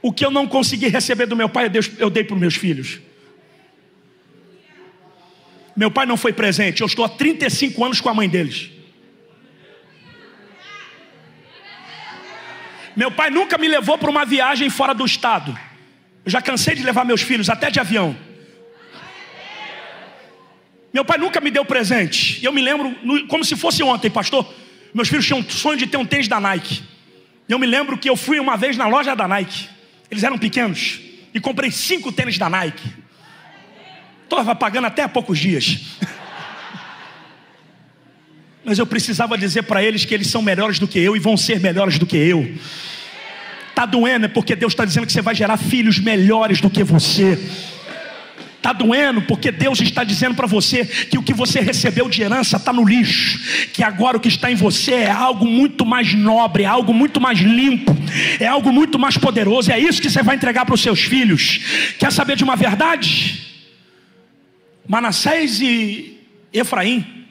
O que eu não consegui receber do meu pai, eu dei para os meus filhos. Meu pai não foi presente. Eu estou há 35 anos com a mãe deles. Meu pai nunca me levou para uma viagem fora do estado. Eu já cansei de levar meus filhos até de avião. Meu pai nunca me deu presente. Eu me lembro, como se fosse ontem, pastor. Meus filhos tinham um sonho de ter um tênis da Nike. Eu me lembro que eu fui uma vez na loja da Nike. Eles eram pequenos. E comprei cinco tênis da Nike. Estava pagando até há poucos dias. Mas eu precisava dizer para eles que eles são melhores do que eu e vão ser melhores do que eu. Está doendo, é porque Deus está dizendo que você vai gerar filhos melhores do que você. Está doendo porque Deus está dizendo para você que o que você recebeu de herança está no lixo, que agora o que está em você é algo muito mais nobre, é algo muito mais limpo, é algo muito mais poderoso. É isso que você vai entregar para os seus filhos. Quer saber de uma verdade? Manassés e Efraim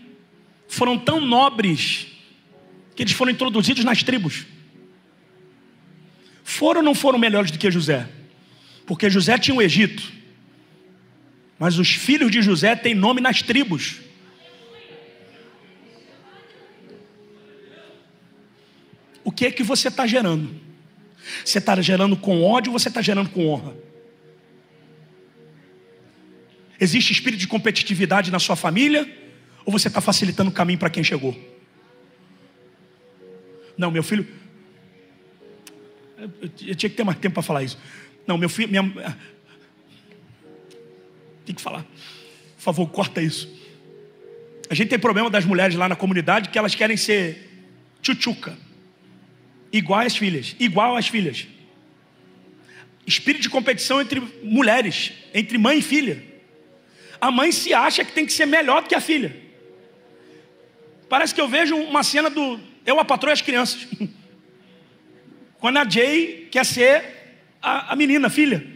foram tão nobres que eles foram introduzidos nas tribos. Foram ou não foram melhores do que José? Porque José tinha o Egito. Mas os filhos de José têm nome nas tribos. O que é que você está gerando? Você está gerando com ódio ou você está gerando com honra? Existe espírito de competitividade na sua família? Ou você está facilitando o caminho para quem chegou? Não, meu filho. Eu tinha que ter mais tempo para falar isso. Não, meu filho. Minha, tem que falar. Por favor, corta isso. A gente tem problema das mulheres lá na comunidade que elas querem ser tchutchuca. Igual às filhas. Igual às filhas. Espírito de competição entre mulheres, entre mãe e filha. A mãe se acha que tem que ser melhor do que a filha. Parece que eu vejo uma cena do Eu, a patroa e as crianças. Quando a Jay quer ser a, a menina, a filha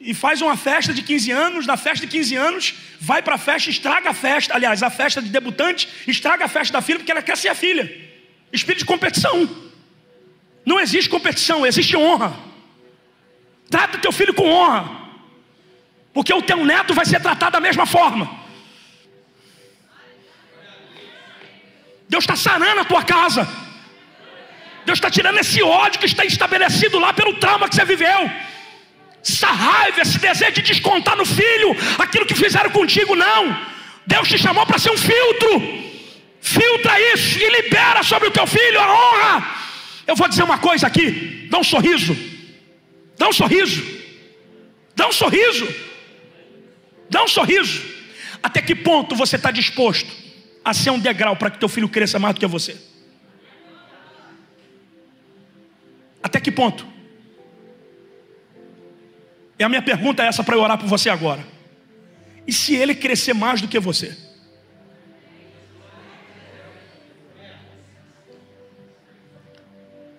e faz uma festa de 15 anos, na festa de 15 anos, vai para a festa, estraga a festa, aliás, a festa de debutante, estraga a festa da filha porque ela quer ser a filha. Espírito de competição. Não existe competição, existe honra. Trata teu filho com honra. Porque o teu neto vai ser tratado da mesma forma. Deus está sarando a tua casa. Deus está tirando esse ódio que está estabelecido lá pelo trauma que você viveu essa raiva, esse desejo de descontar no filho aquilo que fizeram contigo, não. Deus te chamou para ser um filtro. Filtra isso e libera sobre o teu filho a honra. Eu vou dizer uma coisa aqui: dá um sorriso, dá um sorriso, dá um sorriso, dá um sorriso. Até que ponto você está disposto a ser um degrau para que teu filho cresça mais do que você? Até que ponto? E a minha pergunta é essa para eu orar por você agora. E se ele crescer mais do que você?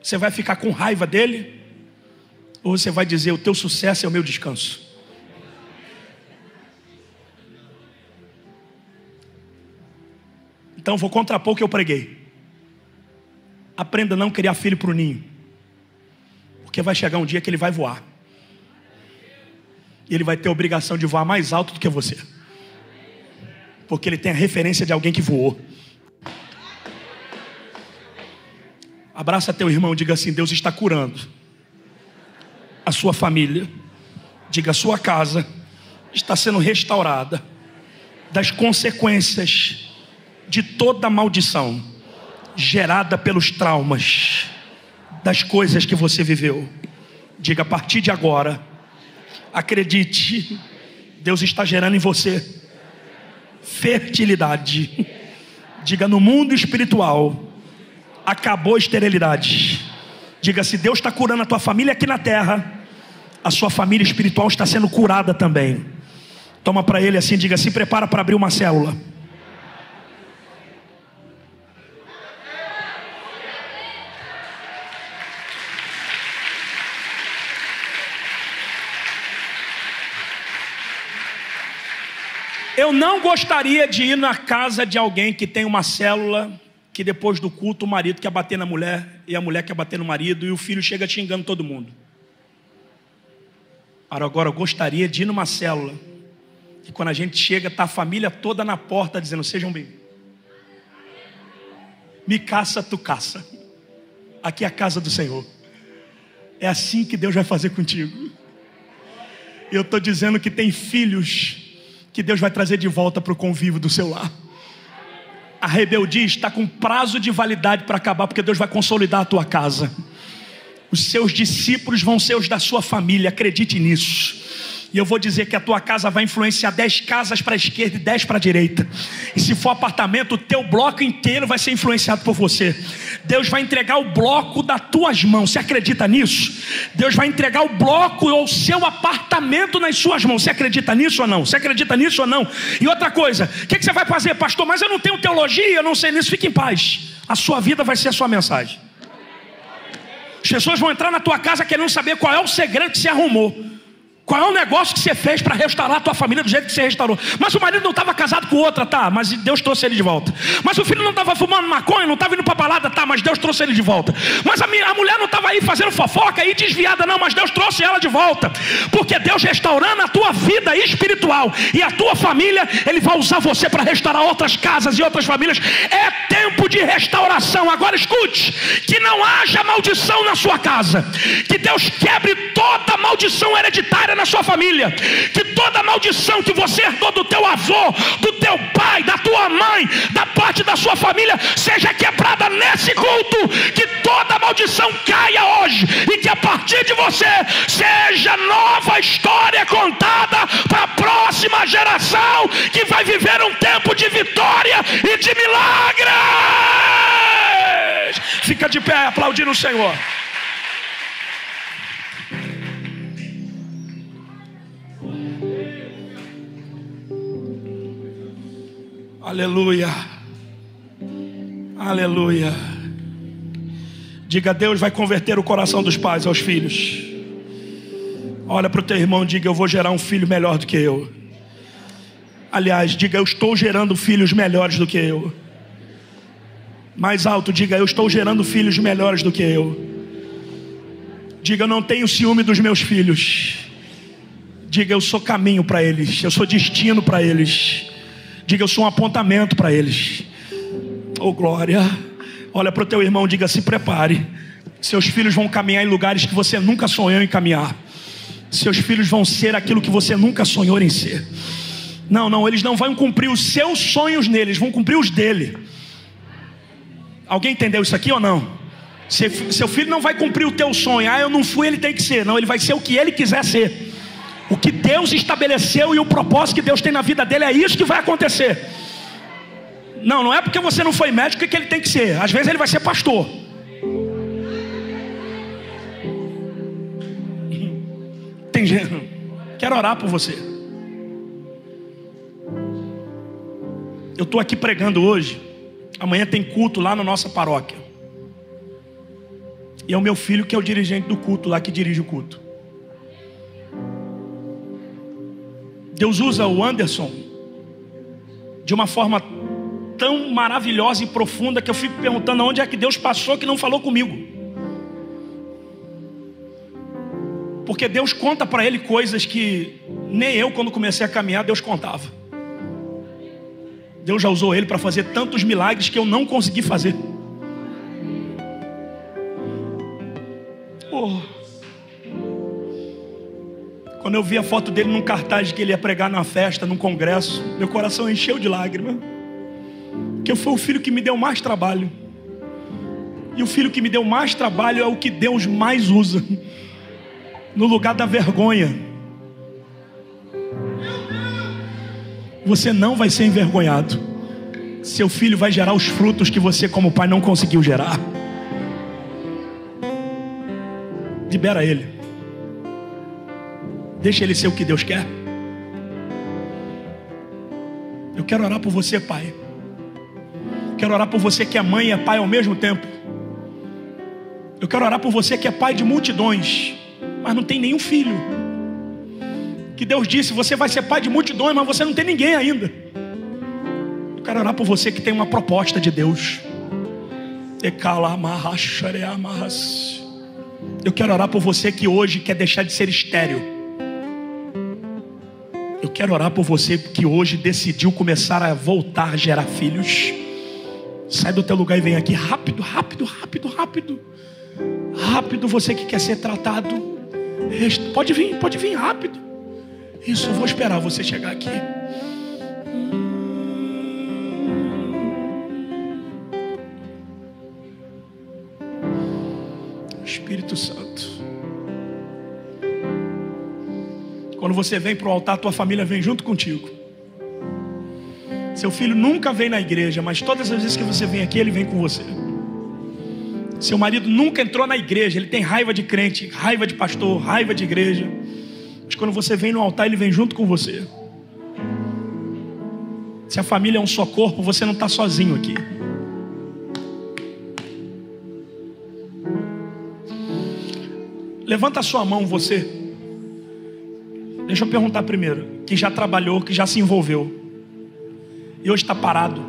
Você vai ficar com raiva dele? Ou você vai dizer: O teu sucesso é o meu descanso? Então vou contrapor o que eu preguei. Aprenda a não criar filho para o ninho. Porque vai chegar um dia que ele vai voar. E ele vai ter a obrigação de voar mais alto do que você. Porque ele tem a referência de alguém que voou. Abraça teu irmão, diga assim: Deus está curando a sua família. Diga: a sua casa está sendo restaurada das consequências de toda maldição gerada pelos traumas das coisas que você viveu. Diga: a partir de agora, acredite, Deus está gerando em você fertilidade. Diga: no mundo espiritual acabou a esterilidade. Diga: se Deus está curando a tua família aqui na terra, a sua família espiritual está sendo curada também. Toma para ele assim, diga: se prepara para abrir uma célula. Eu não gostaria de ir na casa de alguém que tem uma célula que depois do culto o marido quer bater na mulher e a mulher quer bater no marido e o filho chega xingando todo mundo. Agora eu gostaria de ir numa célula que quando a gente chega está a família toda na porta dizendo sejam bem. Me caça, tu caça. Aqui é a casa do Senhor. É assim que Deus vai fazer contigo. Eu estou dizendo que tem filhos que Deus vai trazer de volta para o convívio do seu lar a rebeldia está com prazo de validade para acabar, porque Deus vai consolidar a tua casa. Os seus discípulos vão ser os da sua família, acredite nisso. E eu vou dizer que a tua casa vai influenciar 10 casas para a esquerda e 10 para a direita. E se for apartamento, o teu bloco inteiro vai ser influenciado por você. Deus vai entregar o bloco das tuas mãos. Você acredita nisso? Deus vai entregar o bloco ou o seu apartamento nas suas mãos. Você acredita nisso ou não? Você acredita nisso ou não? E outra coisa, o que, que você vai fazer, pastor? Mas eu não tenho teologia, eu não sei nisso. Fique em paz. A sua vida vai ser a sua mensagem. As pessoas vão entrar na tua casa querendo saber qual é o segredo que se arrumou. Qual é o negócio que você fez para restaurar a tua família do jeito que você restaurou? Mas o marido não estava casado com outra, tá? Mas Deus trouxe ele de volta. Mas o filho não estava fumando maconha, não estava indo para balada, tá? Mas Deus trouxe ele de volta. Mas a, a mulher não estava aí fazendo fofoca e desviada, não. Mas Deus trouxe ela de volta. Porque Deus restaurando a tua vida espiritual e a tua família, Ele vai usar você para restaurar outras casas e outras famílias. É tempo de restauração. Agora escute: que não haja maldição na sua casa. Que Deus quebre toda maldição hereditária na sua família. Que toda maldição que você herdou do teu avô, do teu pai, da tua mãe, da parte da sua família, seja quebrada nesse culto. Que toda maldição caia hoje e que a partir de você seja nova história contada para a próxima geração que vai viver um tempo de vitória e de milagres. Fica de pé aplaudindo o Senhor. Aleluia. Aleluia. Diga, Deus vai converter o coração dos pais aos filhos. Olha para o teu irmão, diga, eu vou gerar um filho melhor do que eu. Aliás, diga, eu estou gerando filhos melhores do que eu. Mais alto, diga, eu estou gerando filhos melhores do que eu. Diga, eu não tenho ciúme dos meus filhos. Diga, eu sou caminho para eles, eu sou destino para eles. Diga, eu sou um apontamento para eles. Oh glória. Olha para o teu irmão, diga, se prepare. Seus filhos vão caminhar em lugares que você nunca sonhou em caminhar. Seus filhos vão ser aquilo que você nunca sonhou em ser. Não, não, eles não vão cumprir os seus sonhos neles, vão cumprir os dele. Alguém entendeu isso aqui ou não? Seu filho não vai cumprir o teu sonho. Ah, eu não fui, ele tem que ser. Não, ele vai ser o que ele quiser ser. O que Deus estabeleceu e o propósito que Deus tem na vida dele é isso que vai acontecer. Não, não é porque você não foi médico que ele tem que ser. Às vezes ele vai ser pastor. Tem gente. Quero orar por você. Eu estou aqui pregando hoje. Amanhã tem culto lá na nossa paróquia. E é o meu filho que é o dirigente do culto lá que dirige o culto. Deus usa o Anderson de uma forma tão maravilhosa e profunda que eu fico perguntando onde é que Deus passou que não falou comigo. Porque Deus conta para ele coisas que nem eu, quando comecei a caminhar, Deus contava. Deus já usou ele para fazer tantos milagres que eu não consegui fazer. Oh. Quando eu vi a foto dele num cartaz que ele ia pregar na festa, num congresso, meu coração encheu de lágrimas. Porque foi o filho que me deu mais trabalho. E o filho que me deu mais trabalho é o que Deus mais usa. No lugar da vergonha. Você não vai ser envergonhado. Seu filho vai gerar os frutos que você, como pai, não conseguiu gerar. Libera ele. Deixa ele ser o que Deus quer. Eu quero orar por você, pai. Quero orar por você que é mãe e é pai ao mesmo tempo. Eu quero orar por você que é pai de multidões, mas não tem nenhum filho. Que Deus disse: você vai ser pai de multidões, mas você não tem ninguém ainda. Eu quero orar por você que tem uma proposta de Deus. Eu quero orar por você que hoje quer deixar de ser estéreo. Quero orar por você que hoje decidiu começar a voltar a gerar filhos. Sai do teu lugar e vem aqui rápido, rápido, rápido, rápido. Rápido, você que quer ser tratado. Pode vir, pode vir rápido. Isso, eu vou esperar você chegar aqui. Espírito Santo. Quando você vem para o altar, tua família vem junto contigo. Seu filho nunca vem na igreja, mas todas as vezes que você vem aqui, ele vem com você. Seu marido nunca entrou na igreja, ele tem raiva de crente, raiva de pastor, raiva de igreja. Mas quando você vem no altar, ele vem junto com você. Se a família é um só corpo, você não está sozinho aqui. Levanta a sua mão, você. Deixa eu perguntar primeiro: que já trabalhou, que já se envolveu, e hoje está parado.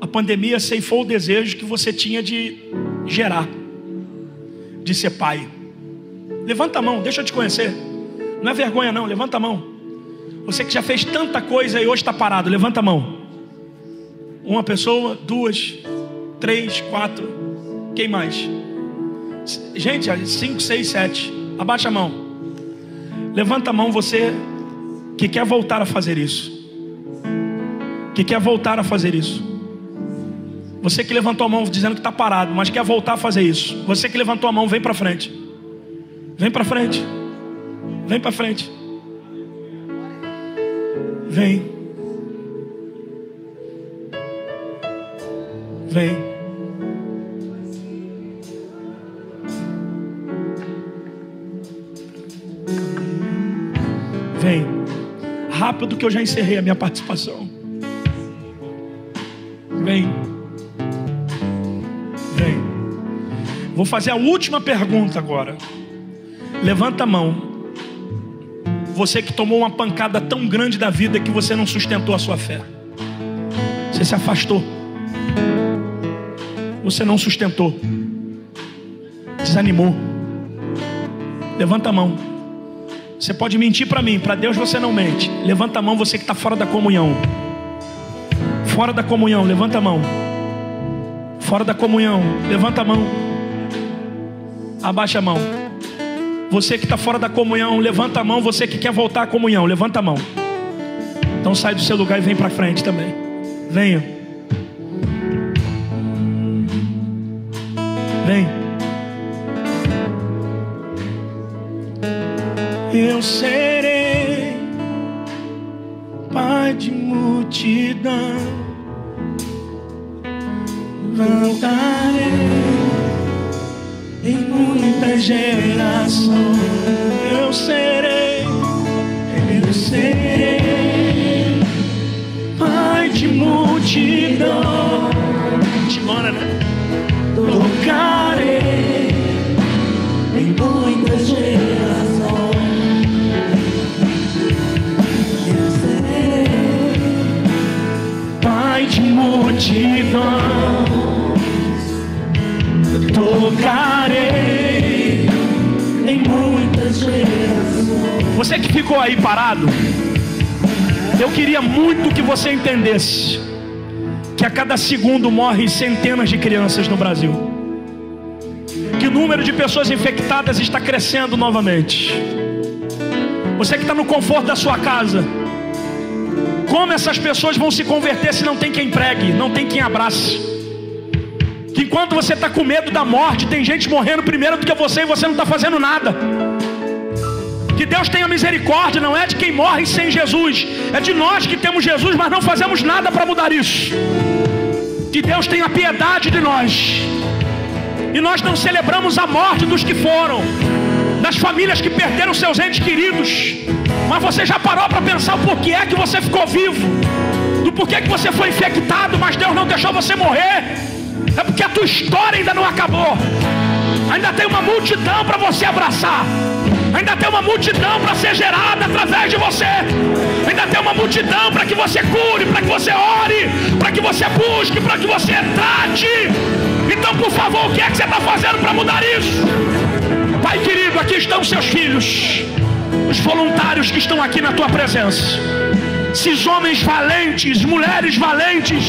A pandemia ceifou o desejo que você tinha de gerar, de ser pai. Levanta a mão, deixa eu te conhecer. Não é vergonha, não, levanta a mão. Você que já fez tanta coisa e hoje está parado, levanta a mão. Uma pessoa, duas, três, quatro. Quem mais? Gente, cinco, seis, sete. Abaixa a mão. Levanta a mão você que quer voltar a fazer isso. Que quer voltar a fazer isso. Você que levantou a mão dizendo que está parado, mas quer voltar a fazer isso. Você que levantou a mão, vem para frente. Vem para frente. Vem para frente. Vem. Vem. Rápido que eu já encerrei a minha participação. Vem. Vem. Vou fazer a última pergunta agora. Levanta a mão. Você que tomou uma pancada tão grande da vida que você não sustentou a sua fé. Você se afastou. Você não sustentou. Desanimou. Levanta a mão. Você pode mentir para mim, para Deus você não mente. Levanta a mão, você que está fora da comunhão. Fora da comunhão, levanta a mão. Fora da comunhão, levanta a mão. Abaixa a mão. Você que está fora da comunhão, levanta a mão. Você que quer voltar à comunhão, levanta a mão. Então sai do seu lugar e vem para frente também. Venha. Vem. Eu serei pai de multidão. Voltarei em muitas gerações. Eu serei, eu serei pai de multidão. Timona, né? Tocarei em muitas gerações. Multidões tocarei em Você que ficou aí parado, eu queria muito que você entendesse que a cada segundo morrem centenas de crianças no Brasil. Que o número de pessoas infectadas está crescendo novamente. Você que está no conforto da sua casa, como essas pessoas vão se converter se não tem quem pregue, não tem quem abrace? Que enquanto você está com medo da morte, tem gente morrendo primeiro do que você e você não está fazendo nada. Que Deus tenha misericórdia, não é de quem morre sem Jesus, é de nós que temos Jesus, mas não fazemos nada para mudar isso. Que Deus tenha piedade de nós. E nós não celebramos a morte dos que foram, famílias que perderam seus entes queridos. Mas você já parou para pensar o porquê é que você ficou vivo? Do porquê que você foi infectado, mas Deus não deixou você morrer? É porque a tua história ainda não acabou. Ainda tem uma multidão para você abraçar. Ainda tem uma multidão para ser gerada através de você. Ainda tem uma multidão para que você cure, para que você ore, para que você busque, para que você trate. Então, por favor, o que é que você está fazendo para mudar isso? Pai querido, aqui estão seus filhos, os voluntários que estão aqui na tua presença. Esses homens valentes, mulheres valentes,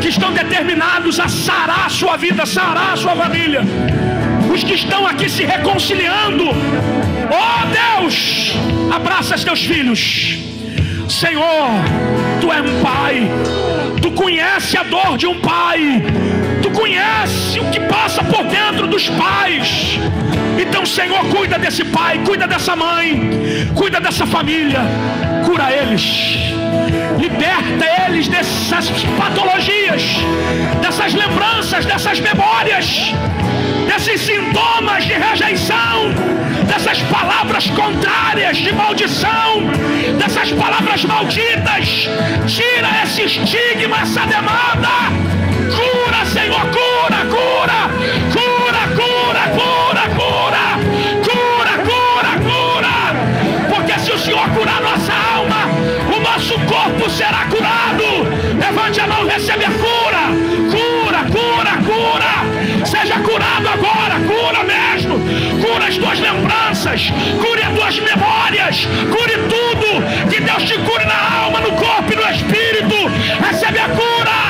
que estão determinados a sarar a sua vida, sarar a sua família os que estão aqui se reconciliando. Oh Deus, abraça teus filhos. Senhor, tu és um pai, tu conhece a dor de um pai, conhece o que passa por dentro dos pais. Então, Senhor, cuida desse pai, cuida dessa mãe, cuida dessa família, cura eles, liberta eles dessas patologias, dessas lembranças, dessas memórias desses sintomas de rejeição, dessas palavras contrárias de maldição, dessas palavras malditas. Tira esse estigma, essa demanda. Cura, Senhor, cura, cura, cura, cura, cura, cura, cura, cura, cura. Porque se o Senhor curar nossa alma, o nosso corpo será curado. Levante a mão, recebe a cura. Cura, cura, cura. Seja curado agora, cura mesmo. Cura as tuas lembranças, cure as tuas memórias, cure tudo. Que Deus te cure na alma, no corpo e no espírito. Recebe a cura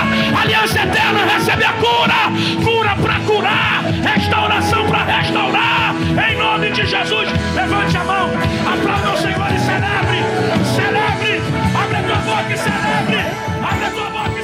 aliança eterna recebe a cura, cura para curar, restauração para restaurar, em nome de Jesus. Levante a mão, aplauda o Senhor e celebre, celebre, abre a tua boca e celebre, abre a tua boca.